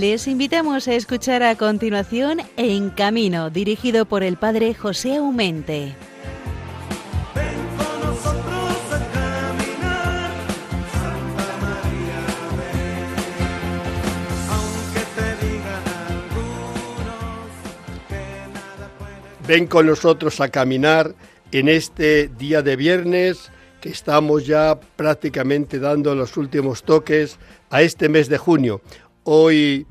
Les invitamos a escuchar a continuación En Camino, dirigido por el padre José Aumente. Ven con nosotros a caminar en este día de viernes que estamos ya prácticamente dando los últimos toques a este mes de junio. Hoy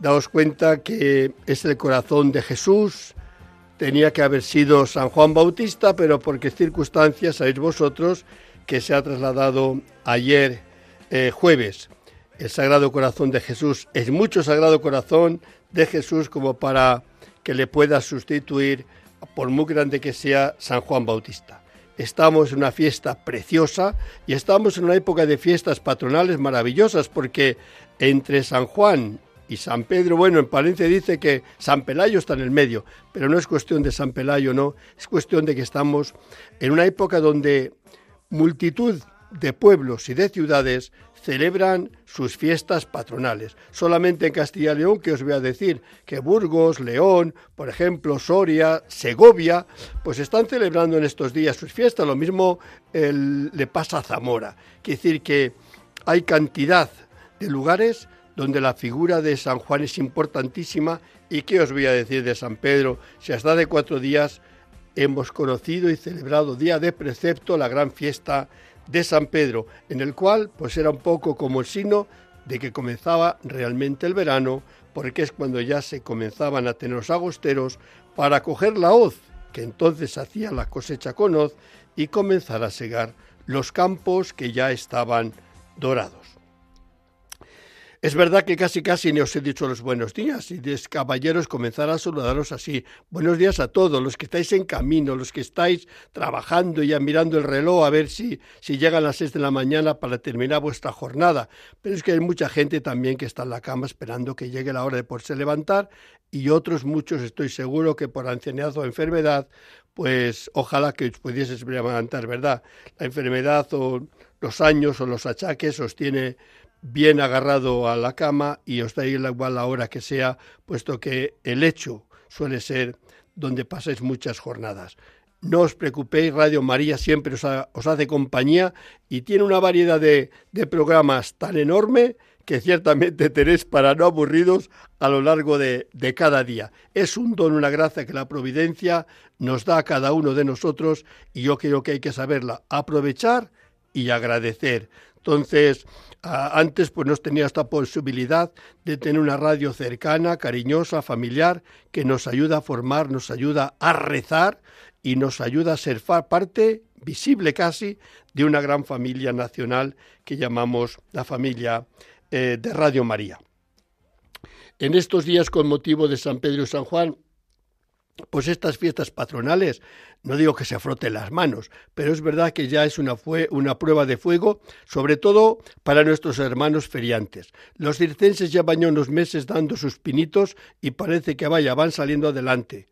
daos cuenta que es el corazón de Jesús. Tenía que haber sido San Juan Bautista, pero por qué circunstancias sabéis vosotros que se ha trasladado ayer eh, jueves. El Sagrado Corazón de Jesús es mucho Sagrado Corazón de Jesús como para que le pueda sustituir, por muy grande que sea, San Juan Bautista. Estamos en una fiesta preciosa y estamos en una época de fiestas patronales maravillosas porque entre San Juan y San Pedro, bueno, en Palencia dice que San Pelayo está en el medio, pero no es cuestión de San Pelayo, no, es cuestión de que estamos en una época donde multitud de pueblos y de ciudades celebran sus fiestas patronales. Solamente en Castilla y León, que os voy a decir, que Burgos, León, por ejemplo, Soria, Segovia, pues están celebrando en estos días sus fiestas. Lo mismo le pasa a Zamora. Quiere decir que hay cantidad de lugares donde la figura de San Juan es importantísima. ¿Y qué os voy a decir de San Pedro? Si hasta de cuatro días hemos conocido y celebrado día de precepto la gran fiesta de San Pedro, en el cual pues era un poco como el signo de que comenzaba realmente el verano, porque es cuando ya se comenzaban a tener los agosteros para coger la hoz, que entonces hacía la cosecha con hoz, y comenzar a segar los campos que ya estaban dorados. Es verdad que casi casi ni os he dicho los buenos días y des caballeros comenzar a saludaros así. Buenos días a todos, los que estáis en camino, los que estáis trabajando y mirando el reloj a ver si, si llegan las seis de la mañana para terminar vuestra jornada. Pero es que hay mucha gente también que está en la cama esperando que llegue la hora de poderse levantar y otros muchos estoy seguro que por ancianidad o enfermedad, pues ojalá que os pudieseis levantar, ¿verdad? La enfermedad o los años o los achaques os tiene bien agarrado a la cama y os da igual la hora que sea, puesto que el hecho suele ser donde pasáis muchas jornadas. No os preocupéis, Radio María siempre os, hace compañía y tiene una variedad de, programas tan enorme que ciertamente tenéis para no aburridos a lo largo de cada día. Es un don, una gracia que la providencia nos da a cada uno de nosotros y yo creo que hay que saberla aprovechar y agradecer. Entonces, antes pues no tenía esta posibilidad de tener una radio cercana, cariñosa, familiar, que nos ayuda a formar, nos ayuda a rezar y nos ayuda a ser parte visible casi de una gran familia nacional que llamamos la familia eh, de Radio María. En estos días con motivo de San Pedro y San Juan pues estas fiestas patronales, no digo que se froten las manos, pero es verdad que ya es una, una prueba de fuego, sobre todo para nuestros hermanos feriantes. Los circenses llevan unos meses dando sus pinitos y parece que vaya, van saliendo adelante.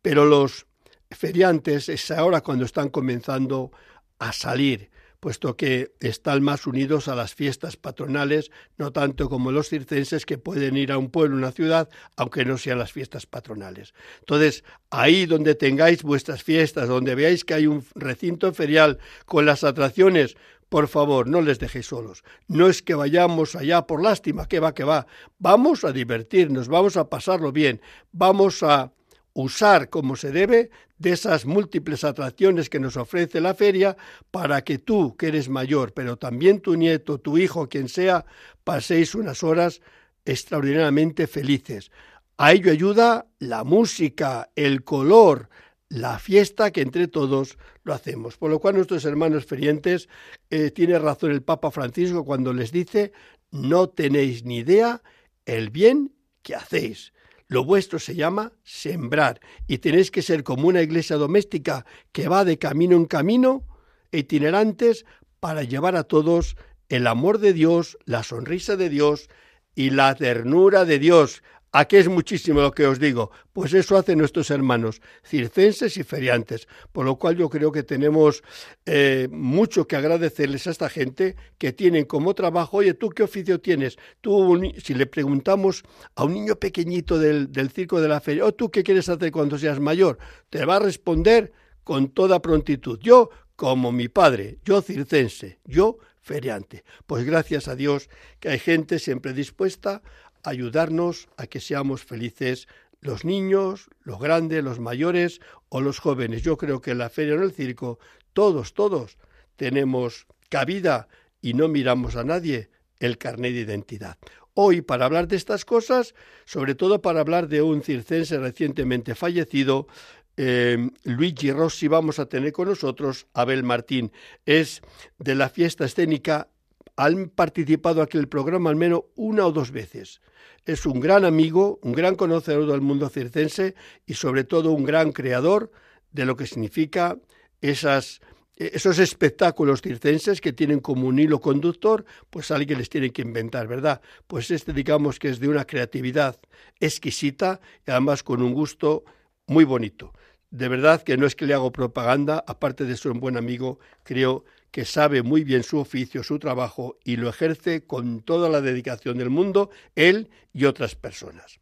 Pero los feriantes es ahora cuando están comenzando a salir, puesto que están más unidos a las fiestas patronales, no tanto como los circenses que pueden ir a un pueblo, una ciudad, aunque no sean las fiestas patronales. Entonces, ahí donde tengáis vuestras fiestas, donde veáis que hay un recinto ferial con las atracciones, por favor, no les dejéis solos. No es que vayamos allá por lástima, que va, que va. Vamos a divertirnos, vamos a pasarlo bien, vamos a usar como se debe de esas múltiples atracciones que nos ofrece la feria para que tú, que eres mayor, pero también tu nieto, tu hijo, quien sea, paséis unas horas extraordinariamente felices. A ello ayuda la música, el color, la fiesta que entre todos lo hacemos. Por lo cual nuestros hermanos ferientes, eh, tiene razón el Papa Francisco cuando les dice, no tenéis ni idea el bien que hacéis. Lo vuestro se llama sembrar y tenéis que ser como una iglesia doméstica que va de camino en camino, itinerantes, para llevar a todos el amor de Dios, la sonrisa de Dios, y la ternura de Dios. ¿A qué es muchísimo lo que os digo? Pues eso hacen nuestros hermanos circenses y feriantes, por lo cual yo creo que tenemos eh, mucho que agradecerles a esta gente que tienen como trabajo, oye, ¿tú qué oficio tienes? Tú, si le preguntamos a un niño pequeñito del, del circo de la feria, ¿o oh, tú qué quieres hacer cuando seas mayor? Te va a responder con toda prontitud. Yo, como mi padre, yo circense, yo feriante. Pues gracias a Dios que hay gente siempre dispuesta ayudarnos a que seamos felices los niños, los grandes, los mayores o los jóvenes. Yo creo que en la feria o en el circo, todos, todos tenemos cabida y no miramos a nadie el carnet de identidad. Hoy, para hablar de estas cosas, sobre todo para hablar de un circense recientemente fallecido, eh, Luigi Rossi, vamos a tener con nosotros Abel Martín. Es de la fiesta escénica, han participado aquí el programa al menos una o dos veces es un gran amigo, un gran conocedor del mundo circense y sobre todo un gran creador de lo que significa esas, esos espectáculos circenses que tienen como un hilo conductor, pues alguien les tiene que inventar, ¿verdad? Pues este digamos que es de una creatividad exquisita y además con un gusto muy bonito. De verdad que no es que le hago propaganda, aparte de ser un buen amigo, creo que sabe muy bien su oficio, su trabajo y lo ejerce con toda la dedicación del mundo, él y otras personas.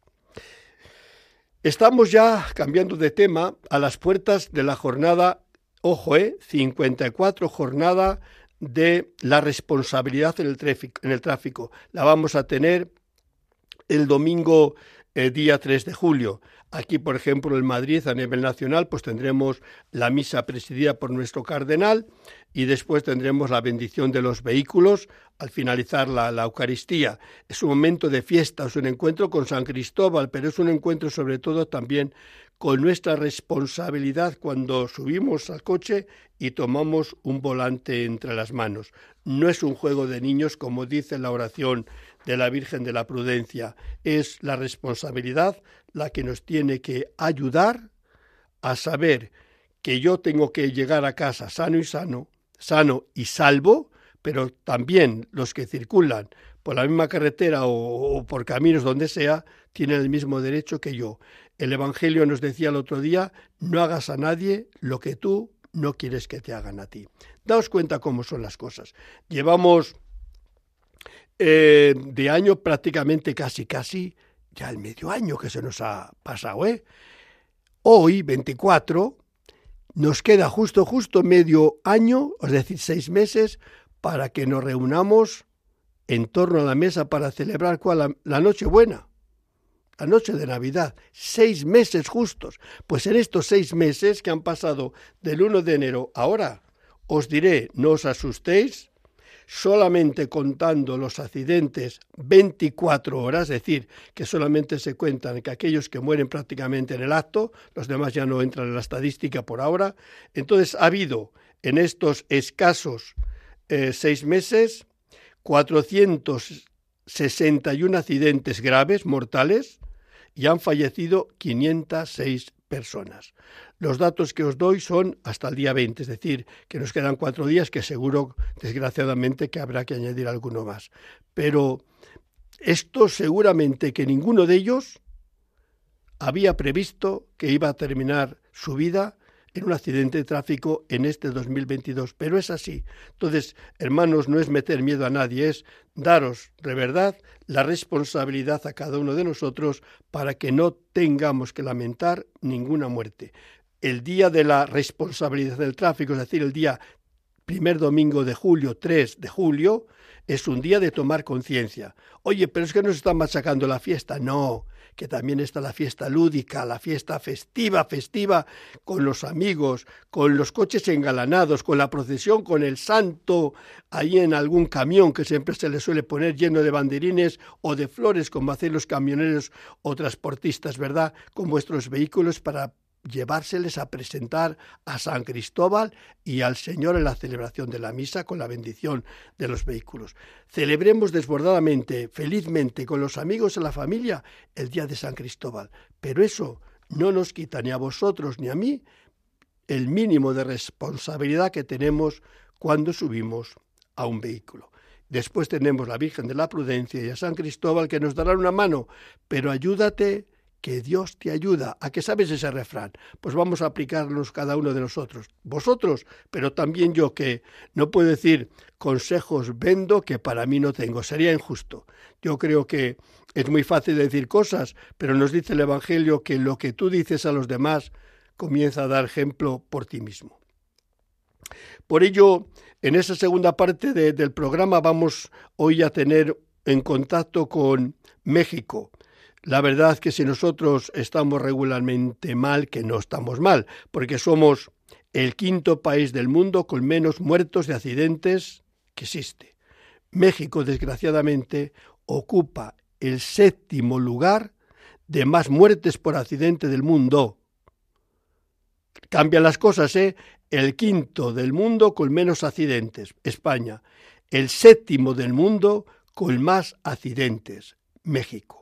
Estamos ya cambiando de tema a las puertas de la jornada, ojo, eh, 54 jornada de la responsabilidad en el, tráfico, en el tráfico. La vamos a tener el domingo eh, día 3 de julio. Aquí, por ejemplo, en Madrid, a nivel nacional, pues tendremos la misa presidida por nuestro cardenal y después tendremos la bendición de los vehículos al finalizar la, Eucaristía. Es un momento de fiesta, es un encuentro con San Cristóbal, pero es un encuentro sobre todo también con nuestra responsabilidad cuando subimos al coche y tomamos un volante entre las manos. No es un juego de niños, como dice la oración de la Virgen de la Prudencia, es la responsabilidad la que nos tiene que ayudar a saber que yo tengo que llegar a casa sano y sano, sano y salvo, pero también los que circulan por la misma carretera o, por caminos donde sea, tienen el mismo derecho que yo. El Evangelio nos decía el otro día, no hagas a nadie lo que tú no quieres que te hagan a ti. Daos cuenta cómo son las cosas. Llevamos eh, de año prácticamente casi, casi, ya el medio año que se nos ha pasado, ¿eh? Hoy, 24, nos queda justo, justo medio año, es decir, seis meses, para que nos reunamos en torno a la mesa para celebrar ¿cuál? La, Nochebuena, la noche de Navidad. Seis meses justos. Pues en estos seis meses que han pasado del 1 de enero ahora, os diré, no os asustéis, solamente contando los accidentes 24 horas, es decir, que solamente se cuentan que aquellos que mueren prácticamente en el acto, los demás ya no entran en la estadística por ahora. Entonces ha habido en estos escasos eh, seis meses 461 accidentes graves, mortales, y han fallecido 506 personas. Los datos que os doy son hasta el día 20, es decir, que nos quedan cuatro días, que seguro, desgraciadamente, que habrá que añadir alguno más. Pero esto seguramente que ninguno de ellos había previsto que iba a terminar su vida en un accidente de tráfico en este 2022, pero es así. Entonces, hermanos, no es meter miedo a nadie, es daros de verdad la responsabilidad a cada uno de nosotros para que no tengamos que lamentar ninguna muerte. El día de la responsabilidad del tráfico, es decir, el día primer domingo de julio, 3 de julio, es un día de tomar conciencia. Oye, pero es que nos están machacando la fiesta. No, que también está la fiesta lúdica, la fiesta festiva, festiva, con los amigos, con los coches engalanados, con la procesión, con el santo ahí en algún camión que siempre se le suele poner lleno de banderines o de flores, como hacen los camioneros o transportistas, ¿verdad? Con vuestros vehículos para llevárseles a presentar a San Cristóbal y al Señor en la celebración de la misa con la bendición de los vehículos. Celebremos desbordadamente, felizmente, con los amigos y la familia el día de San Cristóbal, pero eso no nos quita ni a vosotros ni a mí el mínimo de responsabilidad que tenemos cuando subimos a un vehículo. Después tenemos la Virgen de la Prudencia y a San Cristóbal que nos darán una mano, pero ayúdate que Dios te ayuda. ¿A qué sabes ese refrán? Pues vamos a aplicarnos cada uno de nosotros. Vosotros, pero también yo que no puedo decir consejos vendo que para mí no tengo. Sería injusto. Yo creo que es muy fácil decir cosas, pero nos dice el Evangelio que lo que tú dices a los demás comienza a dar ejemplo por ti mismo. Por ello, en esa segunda parte del programa vamos hoy a tener en contacto con México. La verdad que si nosotros estamos regularmente mal, que no estamos mal, porque somos el quinto país del mundo con menos muertos de accidentes que existe. México, desgraciadamente, ocupa el séptimo lugar de más muertes por accidente del mundo. Cambian las cosas, ¿eh? El quinto del mundo con menos accidentes, España. El séptimo del mundo con más accidentes, México.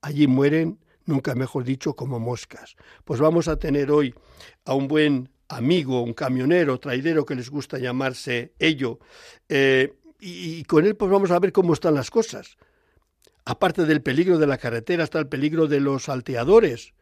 Allí mueren, nunca mejor dicho, como moscas. Pues vamos a tener hoy a un buen amigo, un camionero, traidero que les gusta llamarse ello, eh, y, con él pues vamos a ver cómo están las cosas. Aparte del peligro de la carretera está el peligro de los salteadores,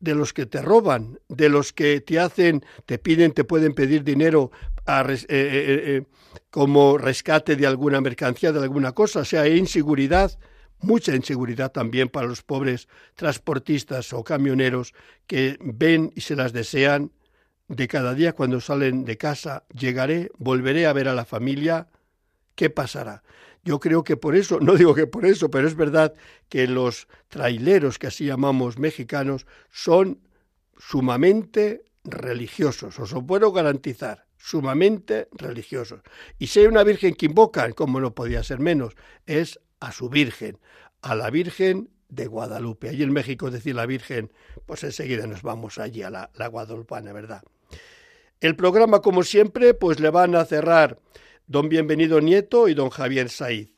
de los que te roban, de los que te hacen, te piden, te pueden pedir dinero eh, eh, como rescate de alguna mercancía, de alguna cosa. Sea, inseguridad, mucha inseguridad también para los pobres transportistas o camioneros que ven y se las desean de cada día cuando salen de casa. Llegaré, volveré a ver a la familia. ¿Qué pasará? Yo creo que por eso, no digo que por eso, pero es verdad que los traileros que así llamamos mexicanos son sumamente religiosos, os lo puedo garantizar, sumamente religiosos. Y si hay una virgen que invocan, como no podía ser menos, es a su virgen, a la Virgen de Guadalupe. Allí en México decir la Virgen, pues enseguida nos vamos allí a la, la Guadalupana, ¿verdad? El programa, como siempre, pues le van a cerrar don Bienvenido Nieto y don Javier Saiz.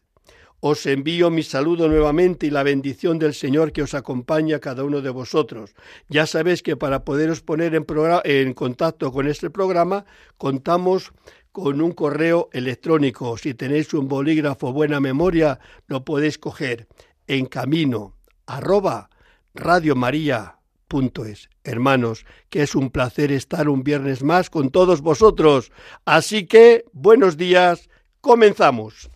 Os envío mi saludo nuevamente y la bendición del Señor que os acompaña a cada uno de vosotros. Ya sabéis que para poderos poner en contacto con este programa contamos con un correo electrónico. Si tenéis un bolígrafo buena memoria, lo podéis coger en camino arroba radiomaria.es. Hermanos, que es un placer estar un viernes más con todos vosotros. Así que, buenos días, comenzamos.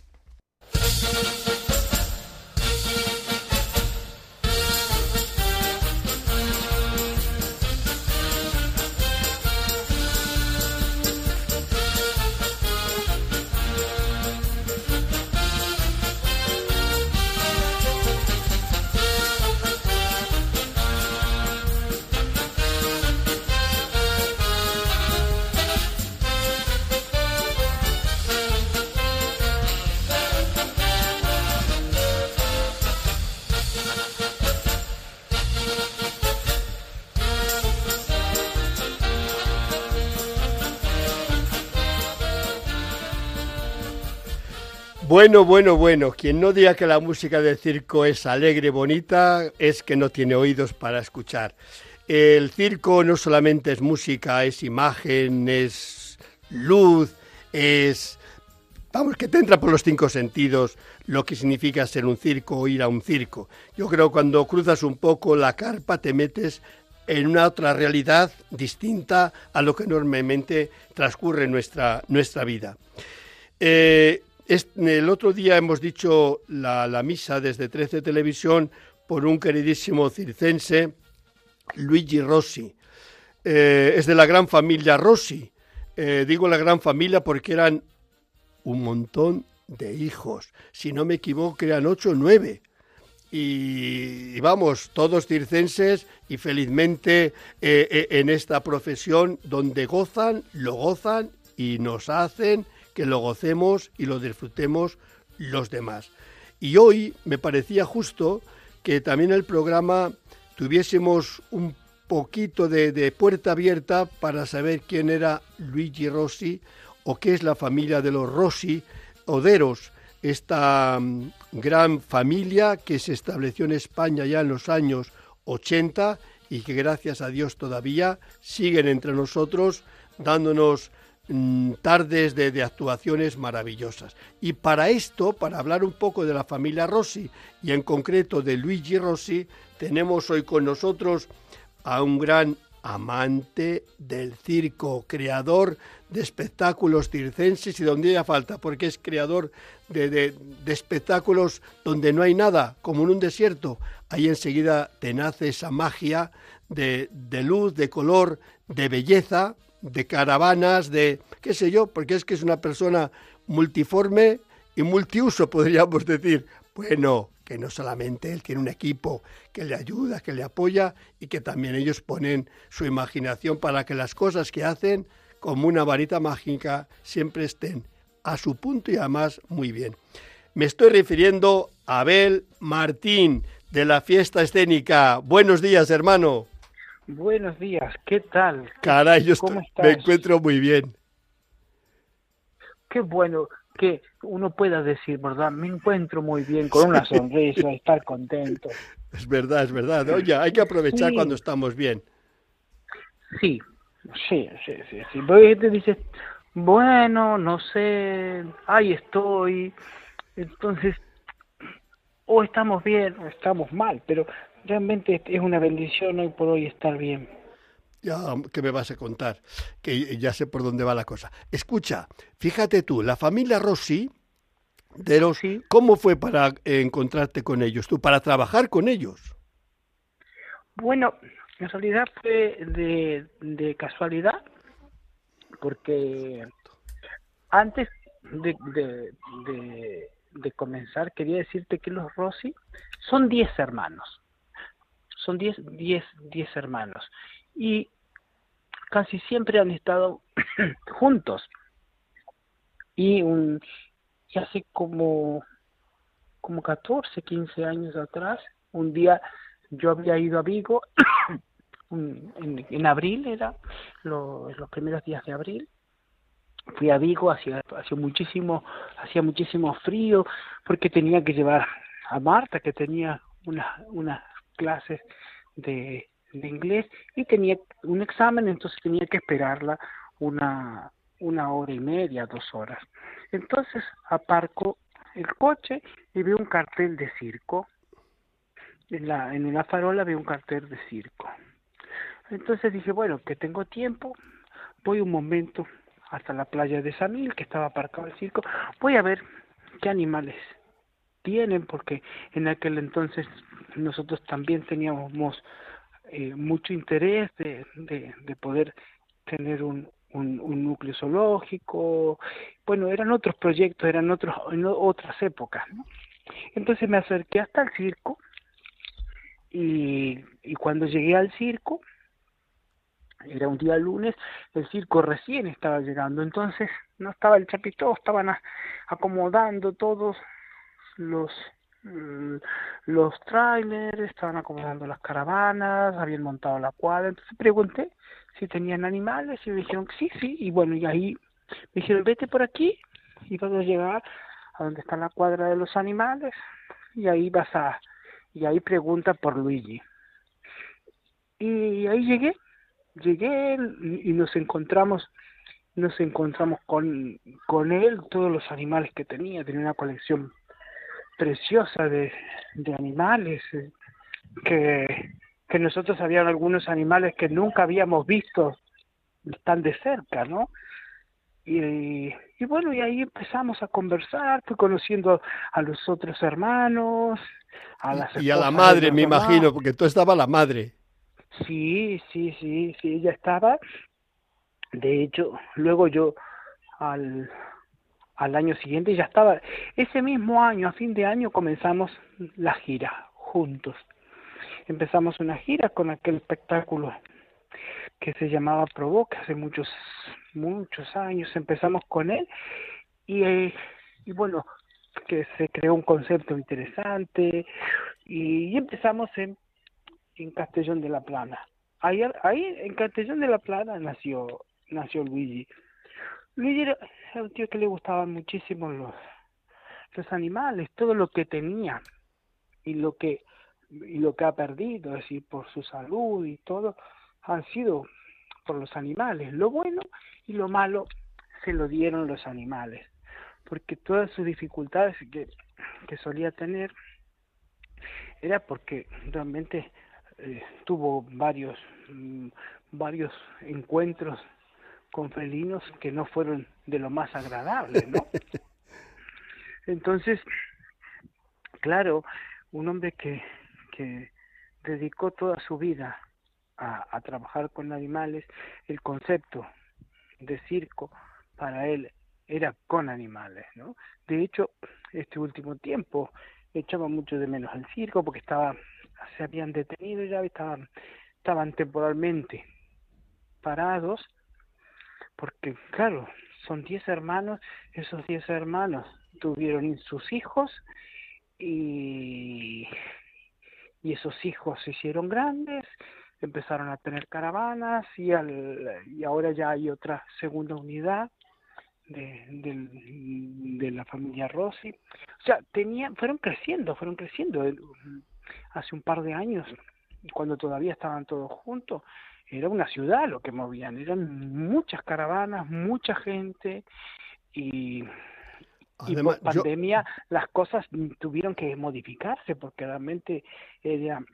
Bueno, bueno, bueno, quien no diga que la música del circo es alegre, bonita, es que no tiene oídos para escuchar. El circo no solamente es música, es imagen, es luz, es... Vamos, que te entra por los cinco sentidos lo que significa ser un circo o ir a un circo. Yo creo que cuando cruzas un poco la carpa te metes en una otra realidad distinta a lo que normalmente transcurre en nuestra, nuestra vida. Eh, el otro día hemos dicho la, misa desde 13 Televisión por un queridísimo circense, Luigi Rossi. Eh, es de la gran familia Rossi. Eh, digo la gran familia porque eran un montón de hijos. Si no me equivoco, eran ocho o nueve. Y, vamos, todos circenses y felizmente eh, en esta profesión donde gozan, lo gozan y nos hacen que lo gocemos y lo disfrutemos los demás. Y hoy me parecía justo que también el programa tuviésemos un poquito de, puerta abierta para saber quién era Luigi Rossi o qué es la familia de los Rossi Oderos, esta mm, gran familia que se estableció en España ya en los años 80 y que gracias a Dios todavía siguen entre nosotros dándonos mm, tardes de, actuaciones maravillosas. Y para esto, para hablar un poco de la familia Rossi y en concreto de Luigi Rossi, tenemos hoy con nosotros a un gran amante del circo, creador de espectáculos circenses y donde haya falta, porque es creador de, de, espectáculos donde no hay nada, como en un desierto. Ahí enseguida te nace esa magia de, de luz, de color, de belleza, de caravanas, de qué sé yo, porque es que es una persona multiforme y multiuso, podríamos decir. Bueno, que no solamente él tiene un equipo que le ayuda, que le apoya y que también ellos ponen su imaginación para que las cosas que hacen como una varita mágica siempre estén a su punto y además muy bien. Me estoy refiriendo a Abel Martín de la fiesta escénica. Buenos días, hermano. Buenos días, ¿qué tal? Caray, yo me encuentro muy bien. Qué bueno que uno pueda decir, ¿verdad? Me encuentro muy bien, con una sonrisa, estar contento. Es verdad, es verdad. Oye, hay que aprovechar cuando estamos bien. Sí, sí, sí, sí. sí. Porque te dices, bueno, no sé, ahí estoy. Entonces, o estamos bien o estamos mal, pero realmente es una bendición hoy por hoy estar bien. Ya, ¿qué me vas a contar? Que ya sé por dónde va la cosa. Escucha, fíjate tú, la familia Rossi, de los, ¿cómo fue para encontrarte con ellos, tú, para trabajar con ellos? Bueno, en realidad fue de, de casualidad, porque antes de, de, de, comenzar quería decirte que los Rossi son 10 hermanos, son 10 diez, diez hermanos, y casi siempre han estado juntos. Y, un, y hace como, como 14, 15 años atrás, un día yo había ido a Vigo, en, en, abril era, los primeros días de abril, fui a Vigo, hacía, hacía muchísimo, hacía muchísimo frío, porque tenía que llevar a Marta, que tenía unas unas clases de, inglés y tenía un examen, entonces tenía que esperarla una, una hora y media, dos horas. Entonces aparco el coche y veo un cartel de circo. En, la, en una farola veo un cartel de circo. Entonces dije, bueno, que tengo tiempo, voy un momento hasta la playa de Samil, que estaba aparcado el circo, voy a ver qué animales tienen, porque en aquel entonces nosotros también teníamos eh, mucho interés de, de, poder tener un, un, núcleo zoológico. Bueno, eran otros proyectos, eran otros, en otras épocas. Entonces me acerqué hasta el circo y, y cuando llegué al circo, era un día lunes, el circo recién estaba llegando, entonces no estaba el chapito, estaban acomodando todos los Mm, los trailers, estaban acomodando las caravanas, habían montado la cuadra, entonces pregunté si tenían animales y me dijeron que sí, sí, y bueno, y ahí me dijeron, vete por aquí y vas a llegar a donde está la cuadra de los animales y ahí vas a, y ahí pregunta por Luigi. Y ahí llegué, llegué y nos encontramos nos encontramos con, con él, todos los animales que tenía, tenía una colección preciosa de, de animales, eh, que, que nosotros habían algunos animales que nunca habíamos visto tan de cerca, ¿no? Y, y, bueno, y ahí empezamos a conversar, fui conociendo a los otros hermanos, a las Y a la madre, me imagino, porque tú estaba la madre. Sí, sí, sí, sí, ella estaba. De hecho, luego yo al, al año siguiente ya estaba. Ese mismo año, a fin de año, comenzamos la gira juntos. Empezamos una gira con aquel espectáculo que se llamaba Provoca hace muchos, muchos años. Empezamos con él y, eh, y bueno, que se creó un concepto interesante y, empezamos en, en Castellón de la Plana. Ahí, ahí en Castellón de la Plana nació, nació Luigi. Luigi era, un tío que le gustaban muchísimo los, los animales, todo lo que tenía y lo que y lo que ha perdido, es decir, por su salud y todo, han sido por los animales. Lo bueno y lo malo se lo dieron los animales, porque todas sus dificultades que, que solía tener era porque realmente eh, tuvo varios mm, varios encuentros con felinos que no fueron de lo más agradables, ¿no? Entonces, claro, un hombre que, que dedicó toda su vida a, a trabajar con animales, el concepto de circo para él era con animales, ¿no? De hecho, este último tiempo echaba mucho de menos al circo porque estaba se habían detenido ya estaban estaban temporalmente parados porque claro son diez hermanos esos diez hermanos tuvieron sus hijos y y esos hijos se hicieron grandes empezaron a tener caravanas y al y ahora ya hay otra segunda unidad de, de, la familia Rossi. O sea, tenían, fueron creciendo, fueron creciendo. Hace un par de años, cuando todavía estaban todos juntos, era una ciudad lo que movían, eran muchas caravanas, mucha gente y, y por pandemia las cosas tuvieron que modificarse porque realmente era,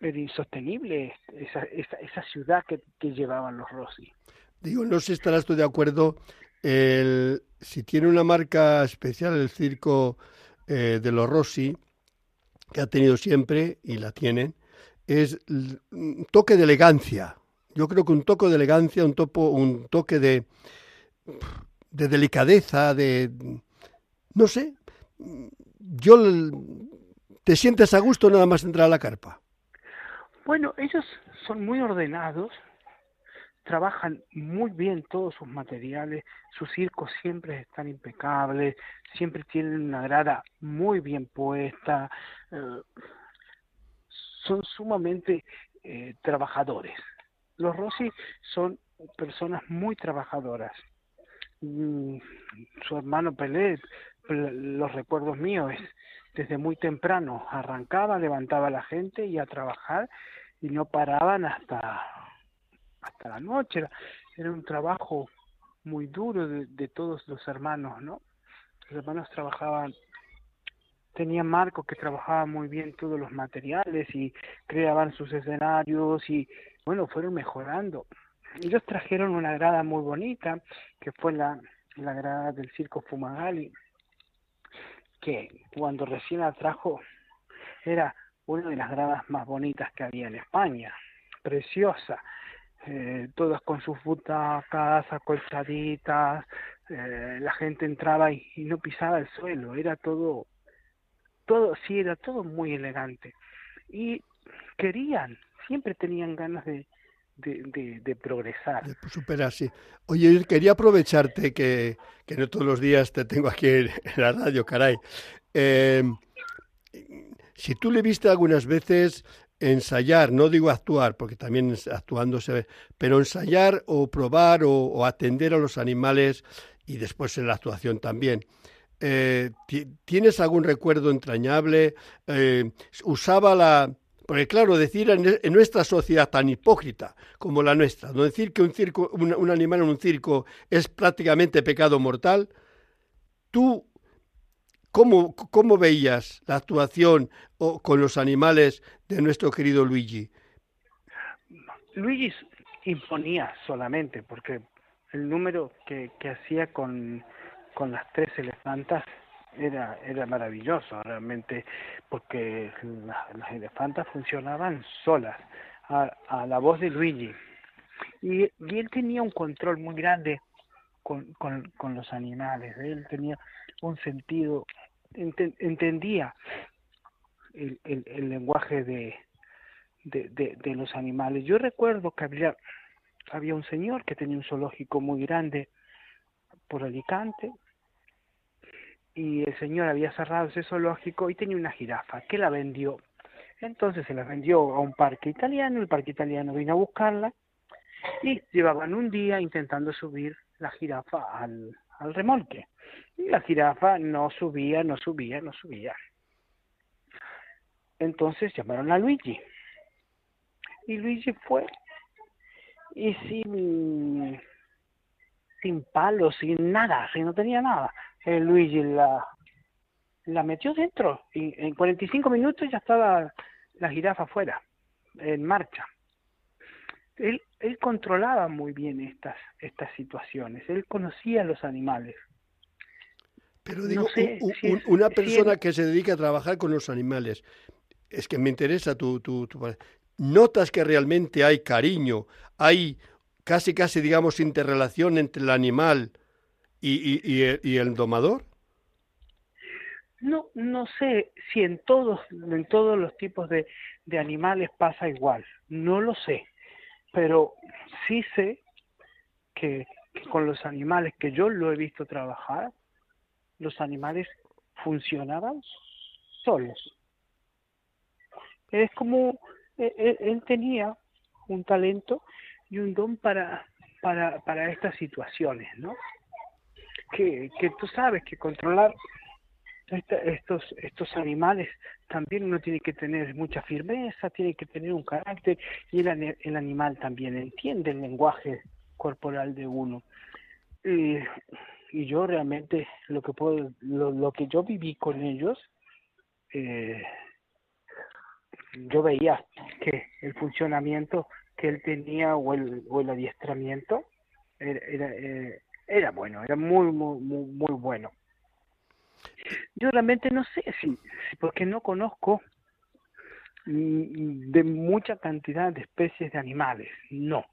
era insostenible esa, esa, esa ciudad que, que llevaban los Rossi. Digo, no sé si estarás tú de acuerdo el, si tiene una marca especial el circo eh, de los Rossi, que ha tenido siempre y la tienen, es un toque de elegancia. Yo creo que un toque de elegancia, un, topo, un toque de, de delicadeza, de... no sé, yo te sientes a gusto nada más entrar a la carpa. Bueno, ellos son muy ordenados, trabajan muy bien todos sus materiales, sus circos siempre están impecables, siempre tienen una grada muy bien puesta, eh, son sumamente eh, trabajadores. Los Rossi son personas muy trabajadoras. Mm, su hermano Pelé, los recuerdos míos, es desde muy temprano arrancaba, levantaba a la gente y a trabajar y no paraban hasta hasta la noche, era, un trabajo muy duro de, todos los hermanos, ¿no? Los hermanos trabajaban, tenían Marco que trabajaba muy bien todos los materiales y creaban sus escenarios y bueno, fueron mejorando. Ellos trajeron una grada muy bonita, que fue la, la grada del Circo Fumagalli, que cuando recién la trajo era una de las gradas más bonitas que había en España, preciosa, eh, todas con sus butacas acolchaditas, eh, la gente entraba y, no pisaba el suelo, era todo, todo, sí, era todo muy elegante. Y querían, siempre tenían ganas de, de, de, progresar. De superarse. Oye, quería aprovecharte que, que, no todos los días te tengo aquí en, la radio, caray. Eh, si tú le viste algunas veces ensayar, no digo actuar, porque también actuando se ve, pero ensayar o probar o, atender a los animales y después en la actuación también. Eh, ¿Tienes algún recuerdo entrañable? Eh, usaba la... Porque claro, decir en, nuestra sociedad tan hipócrita como la nuestra, no decir que un, circo, un animal en un circo es prácticamente pecado mortal, tú ¿Cómo, ¿Cómo, veías la actuación con los animales de nuestro querido Luigi? Luigi imponía solamente, porque el número que, que hacía con, con las tres elefantas era, era maravilloso realmente, porque las elefantas funcionaban solas, a, la voz de Luigi. Y, él tenía un control muy grande con, con, con los animales, él tenía un sentido, entendía el, el, el lenguaje de, de, de, de, los animales. Yo recuerdo que había, había un señor que tenía un zoológico muy grande por Alicante y el señor había cerrado ese zoológico y tenía una jirafa que la vendió. Entonces se la vendió a un parque italiano, el parque italiano vino a buscarla y llevaban un día intentando subir la jirafa al, al remolque. Y la jirafa no subía, no subía, no subía. Entonces llamaron a Luigi. Y Luigi fue y sin, sin palos, sin nada, sin no tenía nada. El Luigi la, la metió dentro y en 45 minutos ya estaba la jirafa afuera, en marcha. Él, él controlaba muy bien estas, estas situaciones, él conocía a los animales. Pero digo, una persona que se dedica a trabajar con los animales, es que me interesa tu, tu, tu, Notas que realmente hay cariño, hay casi, casi, digamos, interrelación entre el animal y, y, el, domador? No, no sé si en todos, en todos los tipos de, de animales pasa igual, no lo sé, pero sí sé que, con los animales que yo lo he visto trabajar, los animales funcionaban solos. Es como e, e, él, tenía un talento y un don para, para, para estas situaciones, ¿no? Que, que tú sabes que controlar estos, estos animales también uno tiene que tener mucha firmeza, tiene que tener un carácter y el, el animal también entiende el lenguaje corporal de uno. Y, y yo realmente lo que puedo, lo que yo viví con ellos, eh, yo veía que el funcionamiento que él tenía o el, o el adiestramiento era, era, eh, era bueno, era muy, muy, muy, bueno. Yo realmente no sé si, porque no conozco mm, de mucha cantidad de especies de animales, no,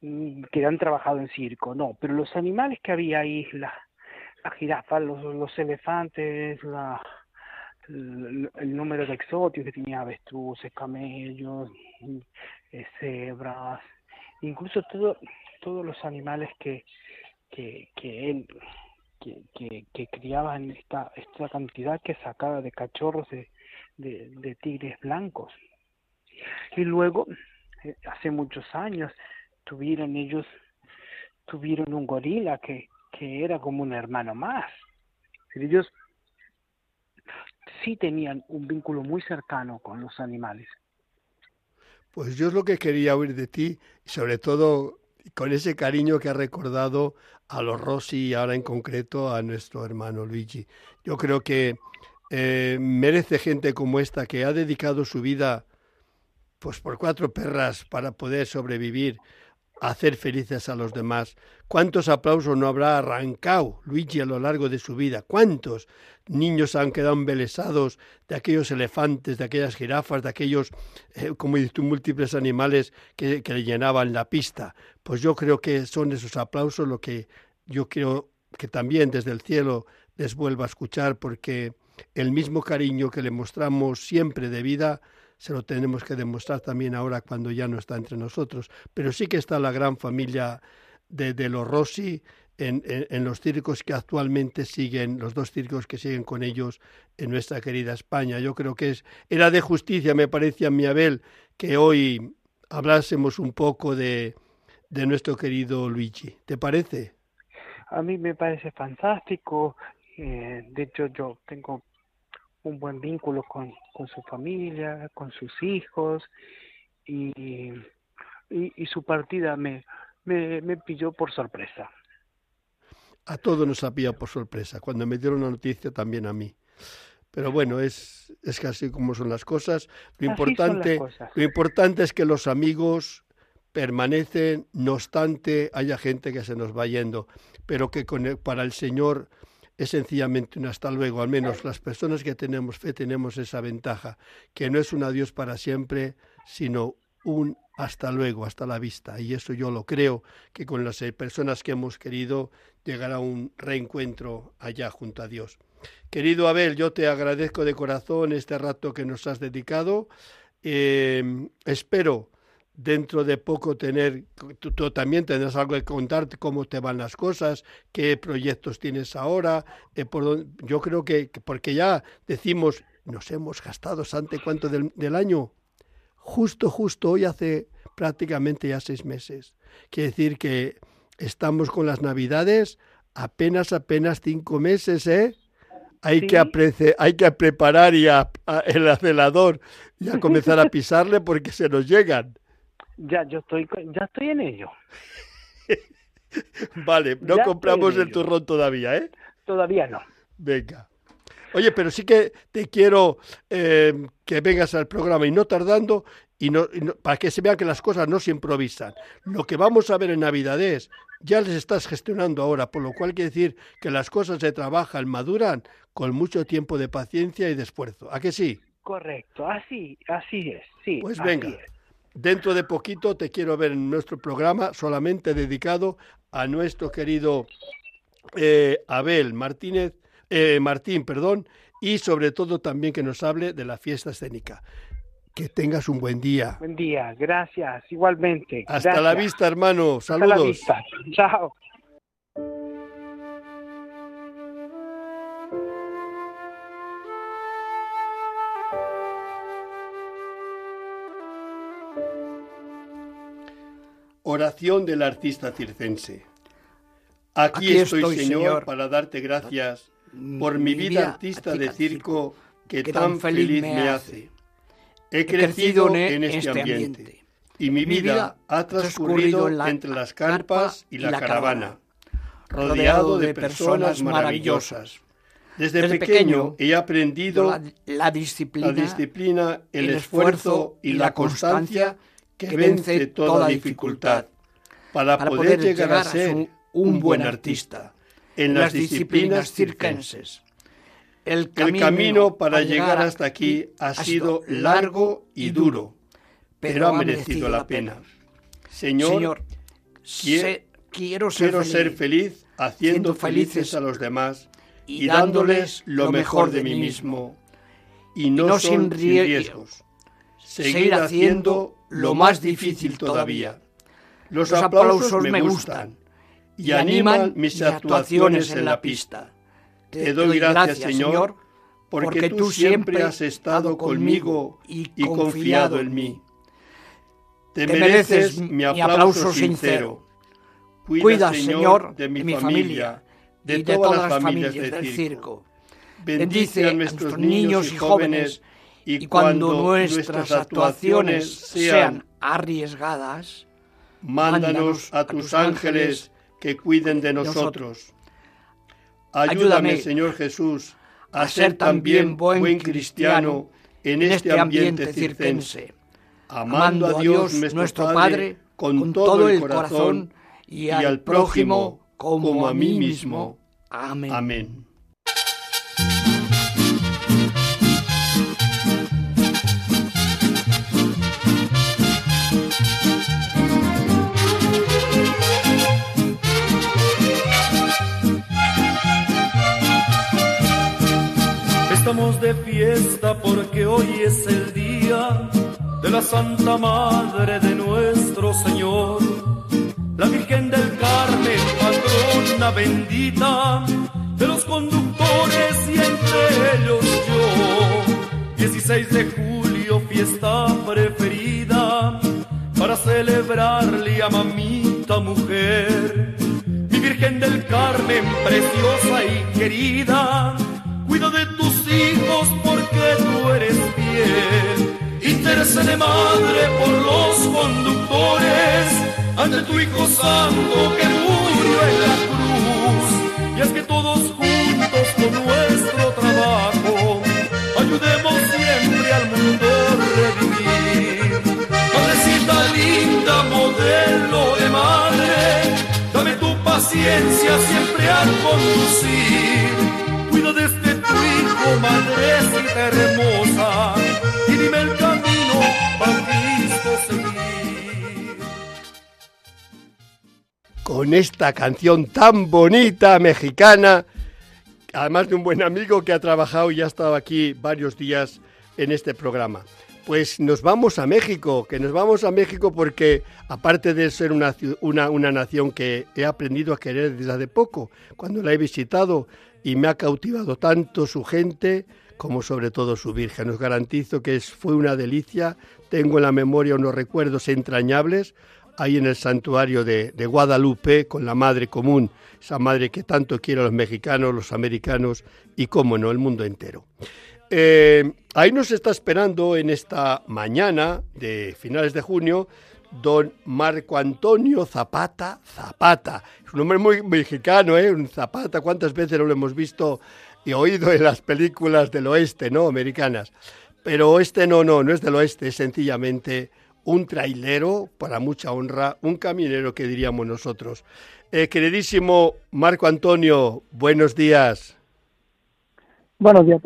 mm, que han trabajado en circo, no, pero los animales que había ahí, las la jirafas, los, los elefantes, la, el, número de exóticos que tenía avestruces, camellos, eh, cebras, incluso todo, todos los animales que, que, que él que, que, que criaba en esta, esta cantidad que sacaba de cachorros de, de, de tigres blancos. Y luego, eh, hace muchos años, tuvieron ellos, tuvieron un gorila que, que era como un hermano más. Ellos sí tenían un vínculo muy cercano con los animales. Pues yo es lo que quería oír de ti, sobre todo con ese cariño que ha recordado a los Rossi y ahora en concreto a nuestro hermano Luigi. Yo creo que eh, merece gente como esta que ha dedicado su vida pues por cuatro perras para poder sobrevivir hacer felices a los demás. ¿Cuántos aplausos no habrá arrancado Luigi a lo largo de su vida? ¿Cuántos niños han quedado embelesados de aquellos elefantes, de aquellas jirafas, de aquellos, eh, como dices tú, múltiples animales que, que le llenaban la pista? Pues yo creo que son esos aplausos lo que yo creo que también desde el cielo les vuelva a escuchar porque el mismo cariño que le mostramos siempre de vida se lo tenemos que demostrar también ahora cuando ya no está entre nosotros. Pero sí que está la gran familia de, de los Rossi en, en, los circos que actualmente siguen, los dos circos que siguen con ellos en nuestra querida España. Yo creo que es, era de justicia, me parece a mi Abel, que hoy hablásemos un poco de, de nuestro querido Luigi. ¿Te parece? A mí me parece fantástico. Eh, de hecho, yo tengo un buen vínculo con, con su familia, con sus hijos y, y, su partida me, me, me, pilló por sorpresa. A todos nos ha pillado por sorpresa. Cuando me dieron la noticia también a mí. Pero bueno, es, es casi como son las cosas. Lo importante, lo importante es que los amigos permanecen, no obstante haya gente que se nos va yendo, pero que con para el Señor es sencillamente un hasta luego. Al menos las personas que tenemos fe tenemos esa ventaja, que no es un adiós para siempre, sino un hasta luego, hasta la vista. Y eso yo lo creo, que con las eh, personas que hemos querido llegará un reencuentro allá junto a Dios. Querido Abel, yo te agradezco de corazón este rato que nos has dedicado. Eh, espero dentro de poco tener, tú, también tendrás algo que contarte, cómo te van las cosas, qué proyectos tienes ahora, eh, por yo creo que, porque ya decimos, nos hemos gastado, ¿sante cuánto del, del, año? Justo, justo hoy hace prácticamente ya seis meses. Quiere decir que estamos con las navidades apenas, apenas cinco meses, ¿eh? Hay, sí. que, aprece, hay que preparar y a, a el acelerador y a comenzar a pisarle porque se nos llegan. Ya, yo estoy, ya estoy en ello. vale, no compramos el turrón todavía, ¿eh? Todavía no. Venga. Oye, pero sí que te quiero eh, que vengas al programa y no tardando y no, para que se vea que las cosas no se improvisan. Lo que vamos a ver en Navidades ya les estás gestionando ahora, por lo cual quiere decir que las cosas se trabajan, maduran con mucho tiempo de paciencia y de esfuerzo. ¿A que sí? Correcto, así, así es, sí. Pues venga, dentro de poquito te quiero ver en nuestro programa solamente dedicado a nuestro querido eh, Abel Martínez, eh, Martín, perdón, y sobre todo también que nos hable de la fiesta escénica. Que tengas un buen día. Buen día, gracias, igualmente. Hasta la vista, hermano. Saludos. Hasta la vista. Chao. Oración del artista circense. Aquí, estoy, señor, para darte gracias por mi vida artista de circo que tan feliz me hace. He crecido en este, este ambiente y mi vida ha transcurrido entre las carpas y la caravana, rodeado de personas maravillosas. Desde pequeño he aprendido la disciplina, el esfuerzo y la constancia que vence toda dificultad para poder llegar a ser un buen artista en las disciplinas circenses. El camino, para llegar hasta aquí ha sido largo y duro, pero ha merecido la pena. Señor, quiero ser feliz haciendo felices a los demás y dándoles lo mejor de mí mismo, y no sin riesgos. Seguir haciendo lo más difícil todavía. Los aplausos me gustan y animan mis actuaciones en la pista. Te doy gracias, Señor, porque tú siempre has estado conmigo y confiado en mí. Te mereces mi aplauso sincero. Cuida, Señor, de mi familia, de todas las familias del circo. Bendice a nuestros niños y jóvenes y cuando nuestras actuaciones sean arriesgadas, mándanos a tus ángeles que cuiden de nosotros. Ayúdame, Señor Jesús, a ser también buen cristiano en este, este ambiente circense, amando a Dios nuestro Padre con todo el corazón y al prójimo como a mí mismo. Amén. Estamos de fiesta porque hoy es el día de la Santa Madre de nuestro Señor, la Virgen del Carmen, patrona bendita de los conductores y entre ellos yo. 16 de julio, fiesta preferida para celebrarle a mamita mujer. Mi Virgen del Carmen, preciosa y querida, cuida de tus hijos porque tú eres fiel. Intercede madre por los conductores ante tu Hijo Santo que murió en la cruz. Y es que todos juntos con nuestro trabajo ayudemos siempre al mundo a revivir. Madrecita linda, modelo de madre, dame tu paciencia siempre al conducir. Hermosa, el camino. Con esta canción tan bonita mexicana, además de un buen amigo que ha trabajado y ha estado aquí varios días en este programa. Pues nos vamos a México, que nos vamos a México porque aparte de ser una, una, una nación que he aprendido a querer desde hace poco, cuando la he visitado, y me ha cautivado tanto su gente como sobre todo su Virgen. Os garantizo que fue una delicia. Tengo en la memoria unos recuerdos entrañables ahí en el santuario de, Guadalupe con la Madre Común, esa madre que tanto quieren los mexicanos, los americanos y, cómo no, el mundo entero. Eh, ahí nos está esperando en esta mañana de finales de junio don Marco Antonio Zapata Zapata. Es un nombre muy mexicano, ¿eh? Un Zapata, ¿cuántas veces lo hemos visto y oído en las películas del oeste, ¿no? Americanas. Pero este no, no, no es del oeste, es sencillamente un trailero, para mucha honra, un caminero que diríamos nosotros. Eh, queridísimo Marco Antonio, buenos días. Buenos días.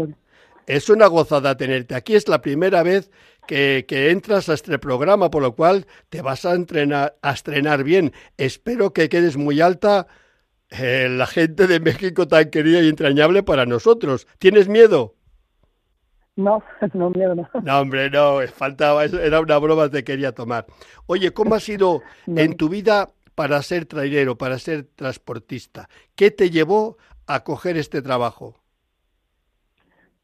Es una gozada tenerte aquí. Es la primera vez que, entras a este programa, por lo cual te vas a, entrenar, a estrenar bien. Espero que quedes muy alta eh, la gente de México tan querida y entrañable para nosotros. ¿Tienes miedo? No, no miedo, no. No, hombre, no, faltaba, era una broma te quería tomar. Oye, ¿cómo ha sido en tu vida para ser trailero, para ser transportista? ¿Qué te llevó a coger este trabajo?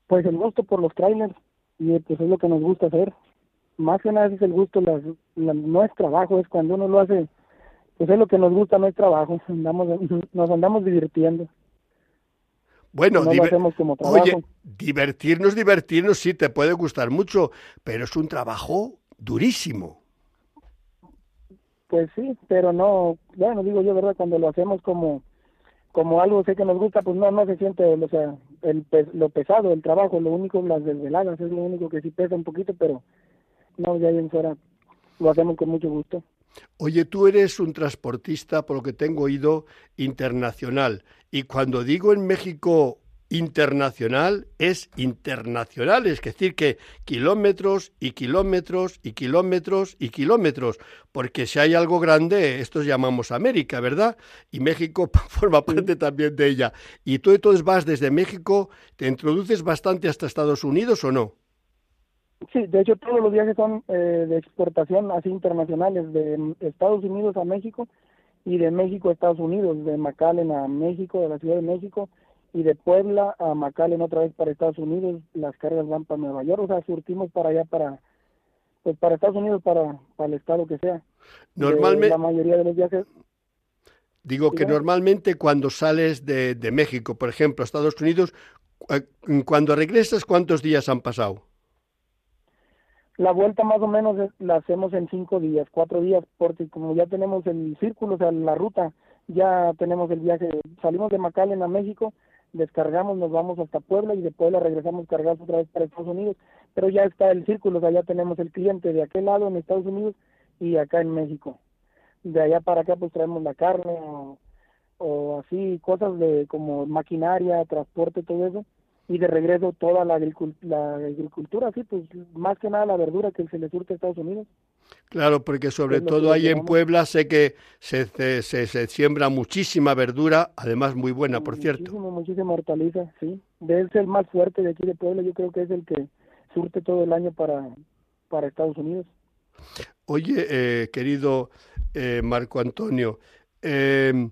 Pues el gusto por los trailers y pues es lo que nos gusta hacer. Más que nada es el gusto, no es trabajo, es cuando uno lo hace, pues es lo que nos gusta, no es trabajo, andamos, nos andamos divirtiendo. Bueno, oye, divertirnos, divertirnos sí te puede gustar mucho, pero es un trabajo durísimo. Pues sí, pero no, bueno, digo yo, ¿verdad? Cuando lo hacemos como como algo sé que nos gusta, pues no no se siente, o sea, el, lo pesado, el trabajo, lo único, las desveladas, es lo único que sí pesa un poquito, pero no, ya en fuera lo hacemos con mucho gusto. Oye, tú eres un transportista, por lo que tengo oído, internacional. Y cuando digo en México internacional es internacional, es decir, que kilómetros y kilómetros y kilómetros y kilómetros, porque si hay algo grande, estos llamamos América, ¿verdad? Y México forma parte también de ella. ¿Y tú entonces vas desde México, te introduces bastante hasta Estados Unidos o no? Sí, de hecho todos los viajes son eh, de exportación así internacionales, de Estados Unidos a México y de México a Estados Unidos, de McAllen a México, de la Ciudad de México y de Puebla a McAllen otra vez para Estados Unidos, las cargas van para Nueva York, o sea, surtimos para allá, para pues para Estados Unidos, para, para el estado que sea. Normalmente... la mayoría de los viajes... Digo que normalmente cuando sales de, de México, por ejemplo, a Estados Unidos, eh, cuando regresas, ¿cuántos días han pasado? La vuelta más o menos la hacemos en cinco días, cuatro días, porque como ya tenemos el círculo, o sea, la ruta, ya tenemos el viaje, salimos de McAllen a México, descargamos, nos vamos hasta Puebla y de Puebla regresamos cargados otra vez para Estados Unidos, pero ya está el círculo, o sea, ya tenemos el cliente de aquel lado en Estados Unidos y acá en México. De allá para acá pues traemos la carne o, así, cosas de como maquinaria, transporte, todo eso, y de regreso toda la, la agricultura, sí, pues más que nada la verdura que se le surte a Estados Unidos. Claro, porque sobre todo ahí en Puebla sé que se, se, se, siembra muchísima verdura, además muy buena, por cierto. Muchísima, muchísima hortaliza, sí. Es el más fuerte de aquí de Puebla, yo creo que es el que surte todo el año para, para Estados Unidos. Oye, eh, querido eh, Marco Antonio, eh,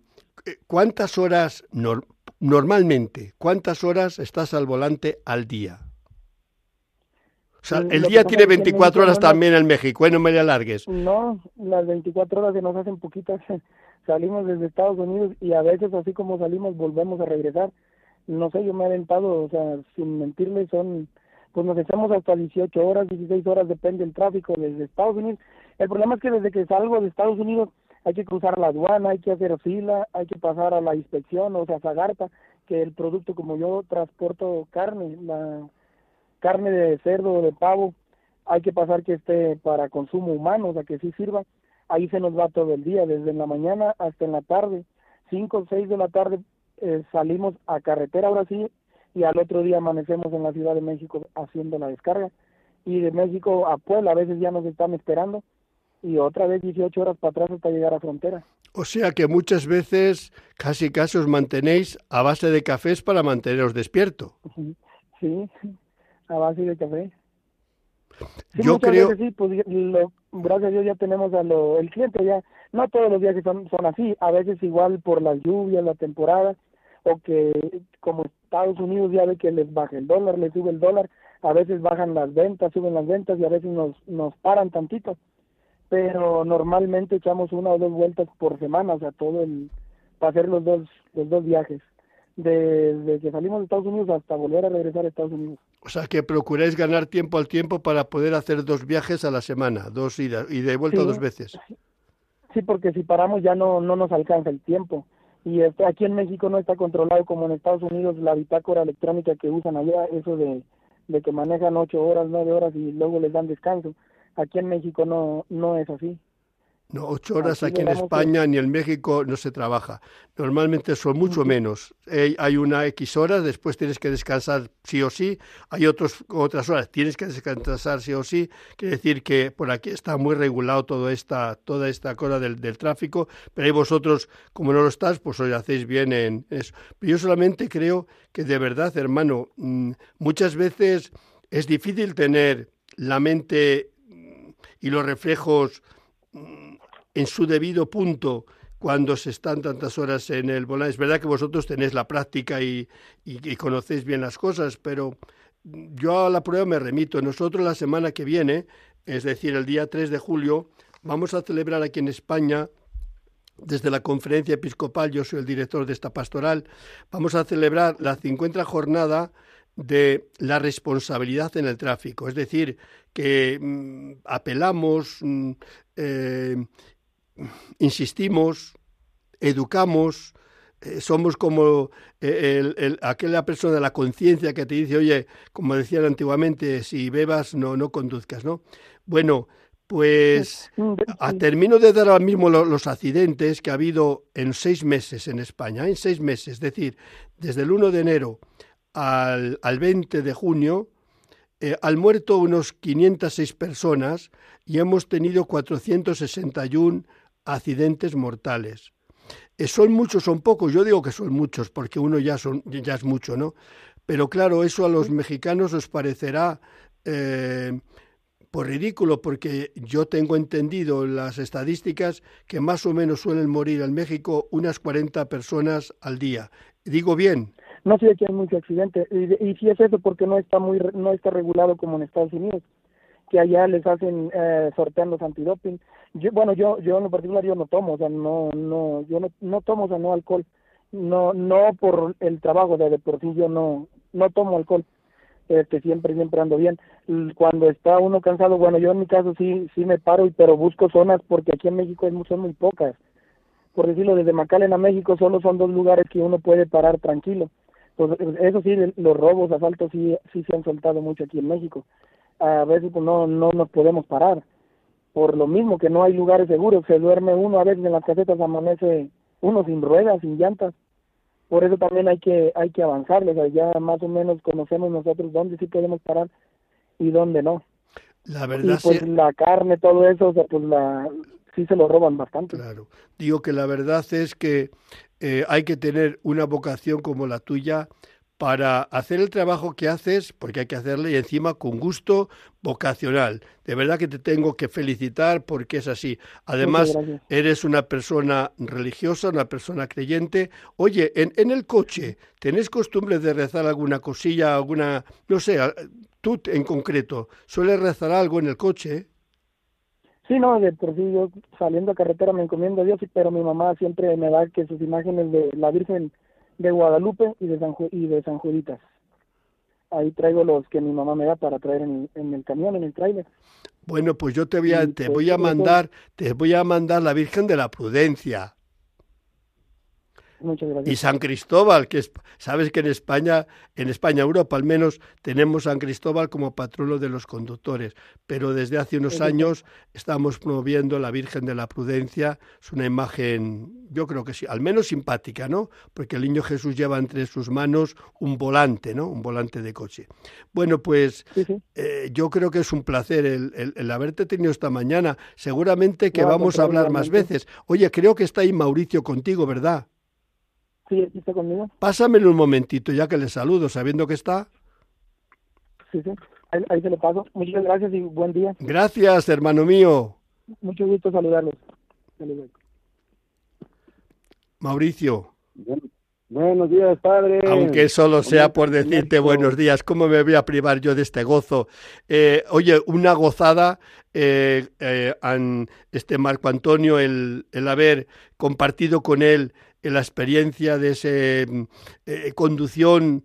¿cuántas horas normalmente, cuántas horas estás al volante al día? El día tiene 24 horas también en México, ¿eh? no me le alargues. No, las 24 horas se nos hacen poquitas. salimos desde Estados Unidos y a veces así como salimos volvemos a regresar. No sé, yo me he aventado, o sea, sin mentirle, son, pues nos echamos hasta 18 horas, 16 horas, depende del tráfico desde Estados Unidos. El problema es que desde que salgo de Estados Unidos hay que cruzar la aduana, hay que hacer fila, hay que pasar a la inspección, o sea, Zagarpa, que el producto como yo transporto carne, la carne de cerdo o de pavo, hay que pasar que esté para consumo humano, o sea, que sí sirva. Ahí se nos va todo el día, desde la mañana hasta en la tarde. Cinco o seis de la tarde eh, salimos a carretera ahora sí y al otro día amanecemos en la Ciudad de México haciendo la descarga. Y de México a Puebla a veces ya nos están esperando y otra vez 18 horas para atrás hasta llegar a frontera. O sea que muchas veces casi casi os mantenéis a base de cafés para manteneros despierto. Sí, a base de café. Yo creo... sí, pues gracias a Dios ya tenemos a lo, el cliente ya, no todos los días son, son así, a veces igual por las lluvias, la temporada, o que como Estados Unidos ya ve que les baja el dólar, les sube el dólar, a veces bajan las ventas, suben las ventas y a veces nos, nos paran tantito, pero normalmente echamos una o dos vueltas por semana, o sea, todo el, para hacer los dos, los dos viajes desde que salimos de Estados Unidos hasta volver a regresar a Estados Unidos. O sea que procuráis ganar tiempo al tiempo para poder hacer dos viajes a la semana, dos idas y de vuelta dos veces. Sí, porque si paramos ya no, no nos alcanza el tiempo. Y este, aquí en México no está controlado como en Estados Unidos la bitácora electrónica que usan allá, eso de, de que manejan ocho horas, nueve horas y luego les dan descanso. Aquí en México no, no es así. No, ocho horas aquí, en España ni en México no se trabaja. Normalmente son mucho menos. Hay una X horas, después tienes que descansar sí o sí. Hay otros, otras horas, tienes que descansar sí o sí. Quiere decir que por aquí está muy regulado toda esta, toda esta cosa del, del tráfico, pero ahí vosotros, como no lo estás, pues os hacéis bien en eso. Pero yo solamente creo que de verdad, hermano, mm, muchas veces es difícil tener la mente mm, y los reflejos mm, en su debido punto cuando se están tantas horas en el volante. Es verdad que vosotros tenéis la práctica y, conocéis bien las cosas, pero yo a la prueba me remito. Nosotros la semana que viene, es decir, el día 3 de julio, vamos a celebrar aquí en España desde la conferencia episcopal, yo soy el director de esta pastoral, vamos a celebrar la 50 jornada de la responsabilidad en el tráfico, es decir, que mm, apelamos, mm, eh, insistimos, educamos, eh, somos como eh, aquella persona de la conciencia que te dice, oye, como decían antiguamente, si bebas, no, no conduzcas, ¿no? Bueno, pues a, termino de dar ahora mismo los, accidentes que ha habido en seis meses en España, en seis meses, es decir, desde el 1 de enero al, al 20 de junio, eh, han muerto unos 506 personas y hemos tenido 461 accidentes mortales. Eh, ¿Son muchos, son pocos? Yo digo que son muchos, porque uno ya, son, ya es mucho, ¿no? Pero claro, eso a los mexicanos os parecerá eh, por ridículo, porque yo tengo entendido las estadísticas que más o menos suelen morir en México unas 40 personas al día. ¿Digo bien? No sé que hay mucho accidente, y, si es eso porque no está muy no está regulado como en Estados Unidos que allá les hacen eh, sorteando antidoping. Yo, bueno, yo yo en lo particular yo no tomo, o sea, no no yo no, no tomo, o sea, no alcohol. No no por el trabajo de, por sí yo no no tomo alcohol. Este siempre siempre ando bien. Cuando está uno cansado, bueno, yo en mi caso sí sí me paro, pero busco zonas porque aquí en México son muy pocas. Por decirlo, desde Macalen a México solo son dos lugares que uno puede parar tranquilo. Pues eso sí, los robos, asaltos sí, sí se han soltado mucho aquí en México a veces pues, no, no nos podemos parar. Por lo mismo que no hay lugares seguros, se duerme uno a veces en las casetas, amanece uno sin ruedas, sin llantas. Por eso también hay que hay que avanzar, ya más o menos conocemos nosotros dónde sí podemos parar y dónde no. La verdad y pues la carne, todo eso, o sea, pues la sí se lo roban bastante. Claro. Digo que la verdad es que eh, hay que tener una vocación como la tuya para hacer el trabajo que haces, porque hay que hacerlo y encima con gusto vocacional. De verdad que te tengo que felicitar porque es así. Además, eres una persona religiosa, una persona creyente. Oye, en, en el coche, ¿tenés costumbre de rezar alguna cosilla, alguna, no sé, tú en concreto, ¿sueles rezar algo en el coche? Sí, no, de por sí yo saliendo a carretera me encomiendo a Dios, pero mi mamá siempre me da que sus imágenes de la Virgen de Guadalupe y de San, y de San Juditas. Ahí traigo los que mi mamá me da para traer en, el camión, en el tráiler. Bueno, pues yo te voy a, te pues voy a mandar, te voy a mandar la Virgen de la Prudencia. Y San Cristóbal, que es, sabes que en España, en España, Europa al menos, tenemos San Cristóbal como patrono de los conductores, pero desde hace unos años estamos promoviendo la Virgen de la Prudencia. Es una imagen, yo creo que sí, al menos simpática, ¿no? Porque el niño Jesús lleva entre sus manos un volante, ¿no? Un volante de coche. Bueno, pues eh, yo creo que es un placer el, el, haberte tenido esta mañana. Seguramente que vamos a hablar más veces. Oye, creo que está ahí Mauricio contigo, ¿verdad? Sí, está conmigo. Pásamelo un momentito, ya que le saludo, sabiendo que está. Sí, sí. Ahí, se le paso. Muchas gracias y buen día. Gracias, hermano mío. Mucho gusto saludarlos. Mauricio. Buenos días, padre. Aunque solo sea por decirte buenos días, ¿cómo me voy a privar yo de este gozo? Eh, oye, una gozada, eh, eh, este Marco Antonio, el, el haber compartido con él la experiencia de esa mm, eh, conducción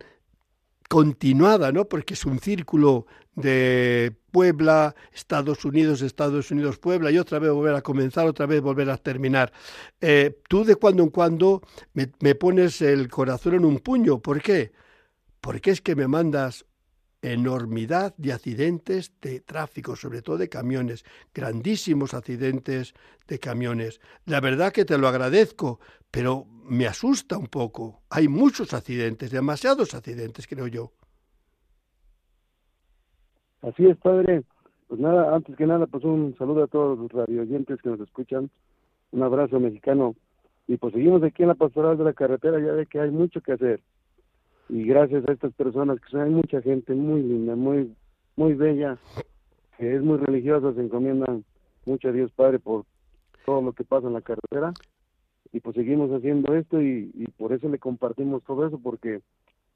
continuada, ¿no? Porque es un círculo de Puebla, Estados Unidos, Estados Unidos, Puebla, y otra vez volver a comenzar, otra vez volver a terminar. Eh, tú de cuando en cuando me, me pones el corazón en un puño. ¿Por qué? Porque es que me mandas enormidad de accidentes de tráfico, sobre todo de camiones, grandísimos accidentes de camiones. La verdad que te lo agradezco, pero me asusta un poco. Hay muchos accidentes, demasiados accidentes, creo yo. Así es, padre. Pues nada, antes que nada, pues un saludo a todos los radioyentes que nos escuchan. Un abrazo mexicano. Y pues seguimos aquí en la pastoral de la carretera, ya ve que hay mucho que hacer y gracias a estas personas que son, hay mucha gente muy linda, muy muy bella, que es muy religiosa, se encomiendan mucho a Dios Padre por todo lo que pasa en la carretera y pues seguimos haciendo esto y, por eso le compartimos todo eso porque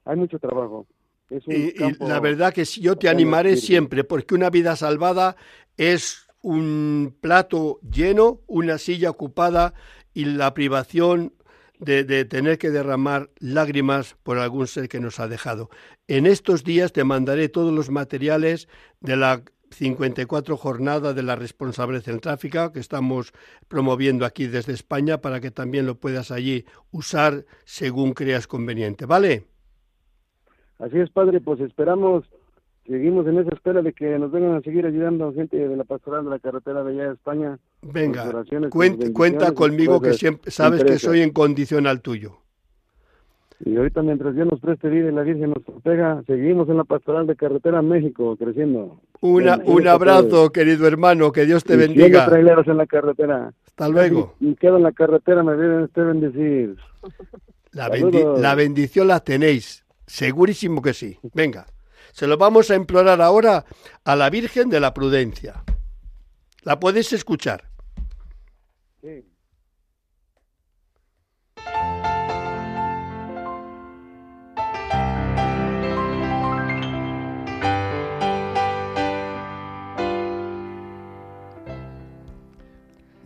hay mucho trabajo. y, la verdad que yo te animaré siempre porque una vida salvada es un plato lleno, una silla ocupada y la privación de, tener que derramar lágrimas por algún ser que nos ha dejado. En estos días te mandaré todos los materiales de la 54 jornada de la responsabilidad en tráfico que estamos promoviendo aquí desde España para que también lo puedas allí usar según creas conveniente. ¿Vale? Así es, padre, pues esperamos seguimos en esa espera de que nos vengan a seguir ayudando gente de la pastoral de la carretera de allá de España. Venga, cuenta, conmigo que siempre sabes que soy incondicional tuyo. Y ahorita mientras Dios nos preste vida y la Virgen nos protega, seguimos en la pastoral de carretera México, creciendo. Una, un abrazo, querido hermano, que Dios te bendiga. traileros en la carretera. Hasta luego. Y quedo en la carretera, me vienen usted bendecir. La, la bendición la tenéis, segurísimo que sí. Venga. Se lo vamos a implorar ahora a la Virgen de la Prudencia. ¿La puedes escuchar? Sí.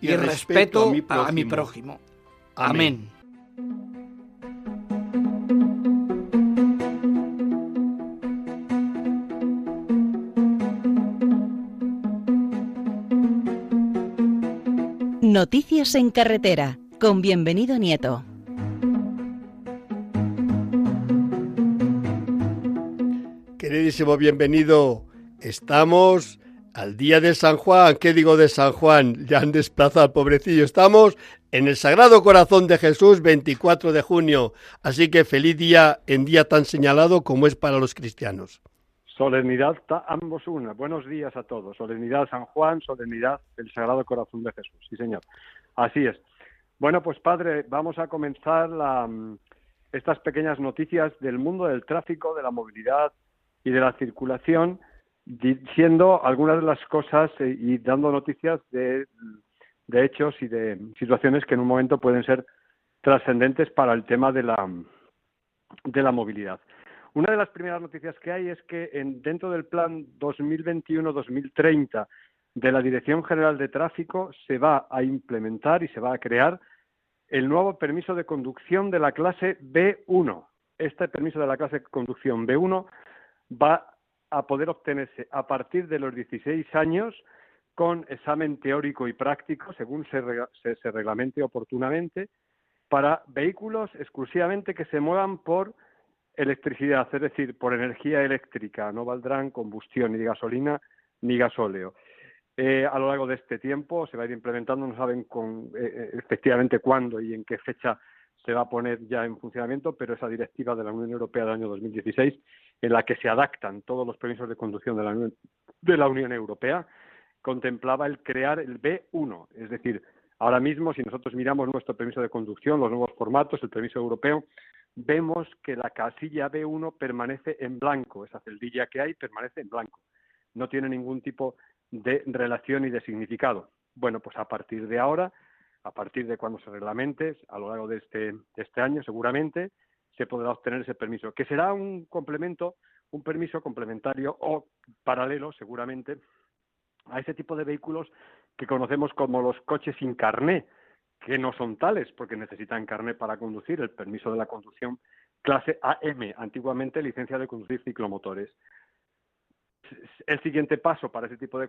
y respeto a mi prójimo. Amén. Noticias en carretera con bienvenido Nieto. Queridísimo bienvenido, estamos al día de San Juan. ¿Qué digo de San Juan? Ya han desplazado al pobrecillo. Estamos en el Sagrado Corazón de Jesús, 24 de junio. Así que feliz día en día tan señalado como es para los cristianos. Solemnidad ambos una. Buenos días a todos. Solemnidad San Juan, solemnidad del Sagrado Corazón de Jesús. Sí, señor. Así es. Bueno, pues padre, vamos a comenzar mm, estas pequeñas noticias del mundo del tráfico, de la movilidad y de la circulación, diciendo algunas de las cosas eh, y dando noticias de, hechos y de situaciones que en un momento pueden ser trascendentes para el tema de la, de la movilidad. Una de las primeras noticias que hay es que en, dentro del plan 2021-2030 de la Dirección General de Tráfico se va a implementar y se va a crear el nuevo permiso de conducción de la clase B1. Este permiso de la clase conducción B1 va a poder obtenerse a partir de los 16 años con examen teórico y práctico, según se, reglamente oportunamente, para vehículos exclusivamente que se muevan por electricidad, es decir, por energía eléctrica, no valdrán combustión ni de gasolina ni gasóleo. Eh, a lo largo de este tiempo se va a ir implementando, no saben con, eh, eh, efectivamente cuándo y en qué fecha se va a poner ya en funcionamiento, pero esa directiva de la Unión Europea del año 2016, en la que se adaptan todos los permisos de conducción de la Unión, de la Unión Europea, contemplaba el crear el B1, es decir, ahora mismo si nosotros miramos nuestro permiso de conducción, los nuevos formatos, el permiso europeo, vemos que la casilla B1 permanece en blanco, esa celdilla que hay permanece en blanco, no tiene ningún tipo de relación y de significado. Bueno, pues a partir de ahora, a partir de cuando se reglamente, a lo largo de este, este año seguramente, se podrá obtener ese permiso, que será un complemento, un permiso complementario o paralelo seguramente a ese tipo de vehículos que conocemos como los coches sin carné, que no son tales porque necesitan carné para conducir, el permiso de la conducción clase AM, antiguamente licencia de conducir ciclomotores. El siguiente paso para ese tipo de,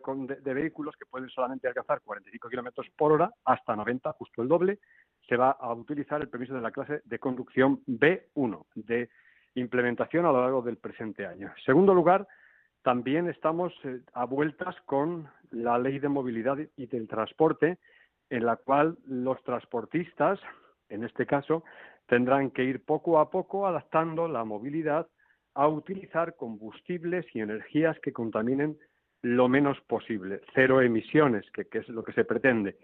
vehículos que pueden solamente alcanzar 45 kilómetros por hora hasta 90, justo el doble, se va a utilizar el permiso de la clase de conducción B1 de implementación a lo largo del presente año. En segundo lugar, también estamos eh, a vueltas con la ley de movilidad y del transporte, en la cual los transportistas, en este caso, tendrán que ir poco a poco adaptando la movilidad a utilizar combustibles y energías que contaminen lo menos posible, cero emisiones, que, es lo que se pretende.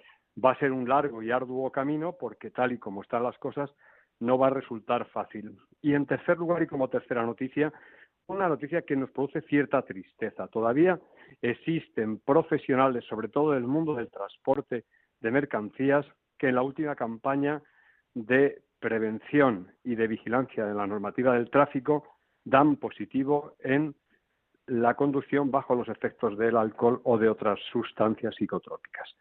Va a ser un largo y arduo camino porque tal y como están las cosas no va a resultar fácil. Y en tercer lugar y como tercera noticia, una noticia que nos produce cierta tristeza. Todavía existen profesionales, sobre todo del mundo del transporte de mercancías, que en la última campaña de prevención y de vigilancia de la normativa del tráfico dan positivo en la conducción bajo los efectos del alcohol o de otras sustancias psicotrópicas.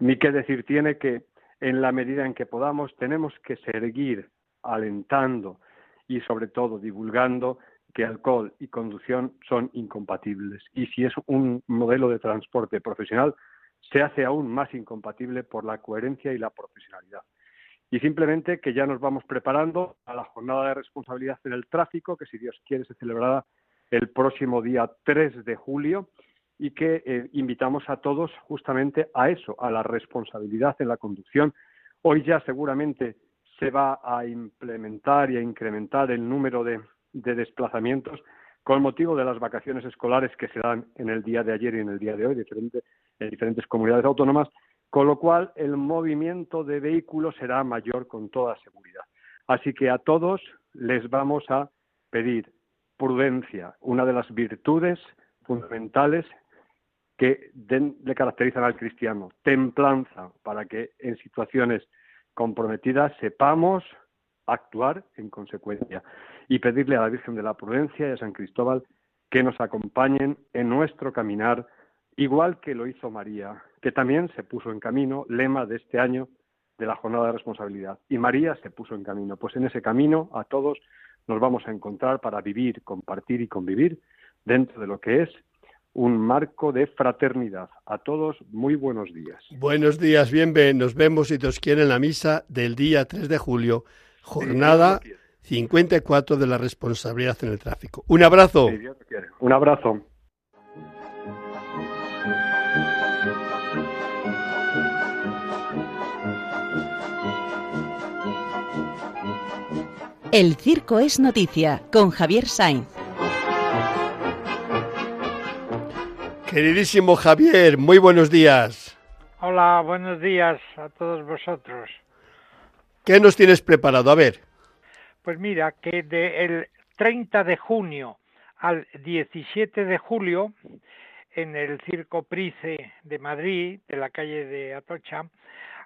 Ni qué decir tiene que en la medida en que podamos tenemos que seguir alentando y sobre todo divulgando que alcohol y conducción son incompatibles. Y si es un modelo de transporte profesional, se hace aún más incompatible por la coherencia y la profesionalidad. Y simplemente que ya nos vamos preparando a la jornada de responsabilidad en el tráfico, que si Dios quiere se celebrará el próximo día 3 de julio y que eh, invitamos a todos justamente a eso, a la responsabilidad en la conducción. Hoy ya seguramente se va a implementar y a incrementar el número de de desplazamientos con motivo de las vacaciones escolares que se dan en el día de ayer y en el día de hoy en diferentes comunidades autónomas, con lo cual el movimiento de vehículos será mayor con toda seguridad. Así que a todos les vamos a pedir prudencia, una de las virtudes fundamentales que le caracterizan al cristiano, templanza, para que en situaciones comprometidas sepamos actuar en consecuencia y pedirle a la Virgen de la Prudencia y a San Cristóbal que nos acompañen en nuestro caminar, igual que lo hizo María, que también se puso en camino, lema de este año de la jornada de responsabilidad. Y María se puso en camino. Pues en ese camino a todos nos vamos a encontrar para vivir, compartir y convivir dentro de lo que es un marco de fraternidad. A todos, muy buenos días. Buenos días, bien, Nos vemos, si Dios quiere, en la misa del día 3 de julio, jornada 54 de la responsabilidad en el tráfico. Un abrazo. Un abrazo. El circo es noticia con Javier Sainz. Queridísimo Javier, muy buenos días. Hola, buenos días a todos vosotros. ¿Qué nos tienes preparado? A ver. Pues mira, que del 30 de junio al 17 de julio, en el Circo Price de Madrid, de la calle de Atocha,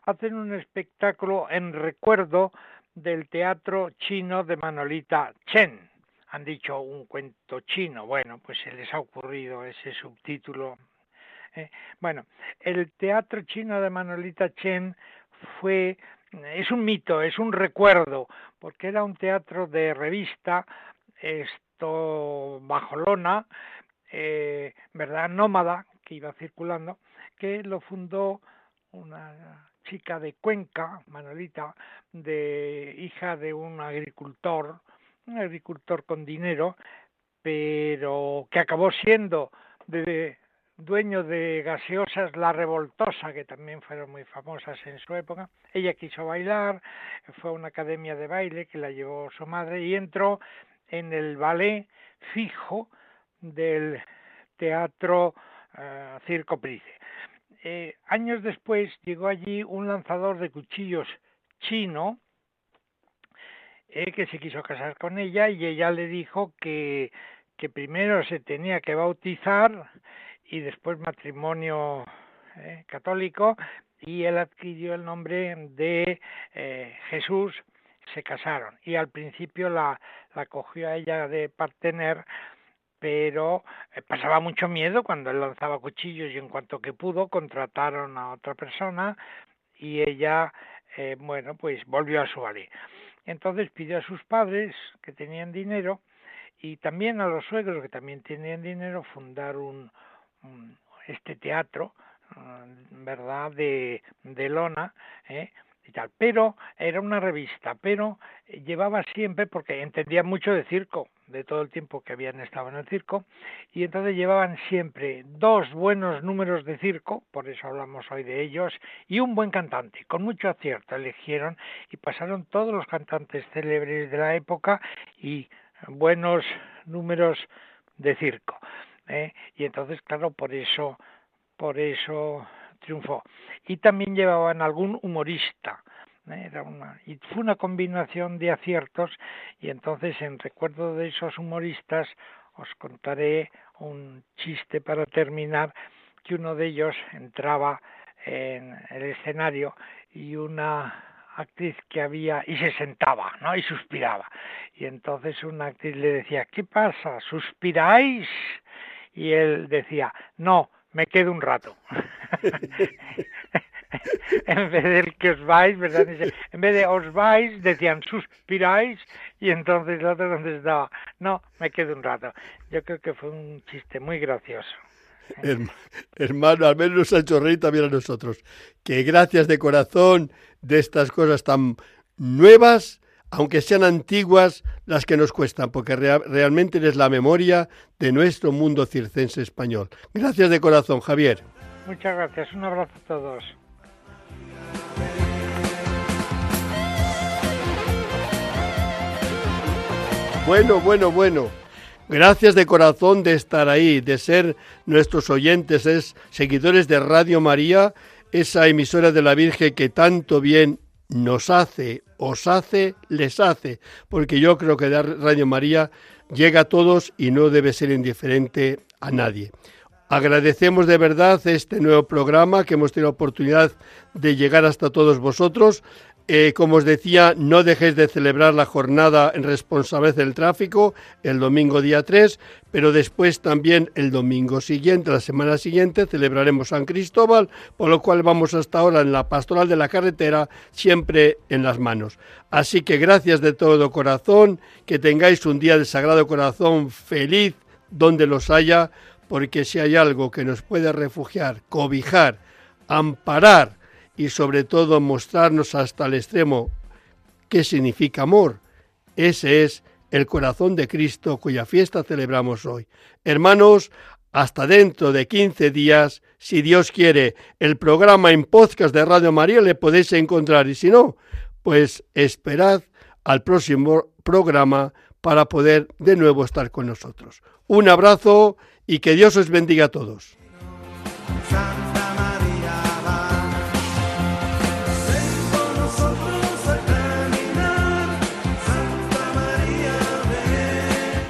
hacen un espectáculo en recuerdo del teatro chino de Manolita Chen. Han dicho un cuento chino, bueno, pues se les ha ocurrido ese subtítulo. ¿eh? bueno, el teatro chino de Manolita Chen fue es un mito, es un recuerdo, porque era un teatro de revista, esto bajo lona, eh, ¿verdad? Nómada, que iba circulando, que lo fundó una chica de Cuenca, Manolita, de hija de un agricultor un agricultor con dinero, pero que acabó siendo de, dueño de gaseosas La Revoltosa, que también fueron muy famosas en su época. Ella quiso bailar, fue a una academia de baile que la llevó su madre y entró en el ballet fijo del teatro uh, Circo Price. Eh, años después llegó allí un lanzador de cuchillos chino eh, que se quiso casar con ella y ella le dijo que, primero se tenía que bautizar y después matrimonio eh, católico y él adquirió el nombre de eh, Jesús, se casaron y al principio la, la cogió a ella de partener pero eh, pasaba mucho miedo cuando él lanzaba cuchillos y en cuanto que pudo contrataron a otra persona y ella, eh, bueno, pues volvió a su ballet. Entonces pidió a sus padres que tenían dinero y también a los suegros que también tenían dinero fundar un, este teatro, mm, ¿verdad?, de, de lona, ¿eh? Pero era una revista, pero llevaba siempre, porque entendía mucho de circo, de todo el tiempo que habían estado en el circo, y entonces llevaban siempre dos buenos números de circo, por eso hablamos hoy de ellos, y un buen cantante, con mucho acierto eligieron y pasaron todos los cantantes célebres de la época y buenos números de circo. ¿eh? Y entonces, claro, por eso, por eso triunfó. Y también llevaban algún humorista, ¿eh? era una, y fue una combinación de aciertos y entonces en recuerdo de esos humoristas os contaré un chiste para terminar que uno de ellos entraba en el escenario y una actriz que había y se sentaba, ¿no? y suspiraba. Y entonces una actriz le decía, ¿qué pasa? ¿Suspiráis? Y él decía, no, me quedo un rato. en vez de que os vais, ¿verdad? En vez de os vais, decían suspiráis y entonces el otro contestaba, no, me quedo un rato. Yo creo que fue un chiste muy gracioso. hermano, al menos nos ha hecho reír también a nosotros. Que gracias de corazón de estas cosas tan nuevas, aunque sean antiguas, las que nos cuestan, porque realmente eres la memoria de nuestro mundo circense español. Gracias de corazón, Javier. Muchas gracias. Un abrazo a todos. Bueno, bueno, bueno. Gracias de corazón de estar ahí, de ser nuestros oyentes, es seguidores de Radio María, esa emisora de la Virgen que tanto bien nos hace, os hace, les hace, porque yo creo que Radio María llega a todos y no debe ser indiferente a nadie. Agradecemos de verdad este nuevo programa que hemos tenido oportunidad de llegar hasta todos vosotros. Eh, como os decía, no dejéis de celebrar la jornada en responsabilidad del tráfico el domingo día 3, pero después también el domingo siguiente, la semana siguiente, celebraremos San Cristóbal, por lo cual vamos hasta ahora en la pastoral de la carretera, siempre en las manos. Así que gracias de todo corazón, que tengáis un día de Sagrado Corazón feliz donde los haya, porque si hay algo que nos puede refugiar, cobijar, amparar, y sobre todo mostrarnos hasta el extremo qué significa amor. Ese es el corazón de Cristo cuya fiesta celebramos hoy. Hermanos, hasta dentro de 15 días, si Dios quiere, el programa en podcast de Radio María le podéis encontrar y si no, pues esperad al próximo programa para poder de nuevo estar con nosotros. Un abrazo y que Dios os bendiga a todos.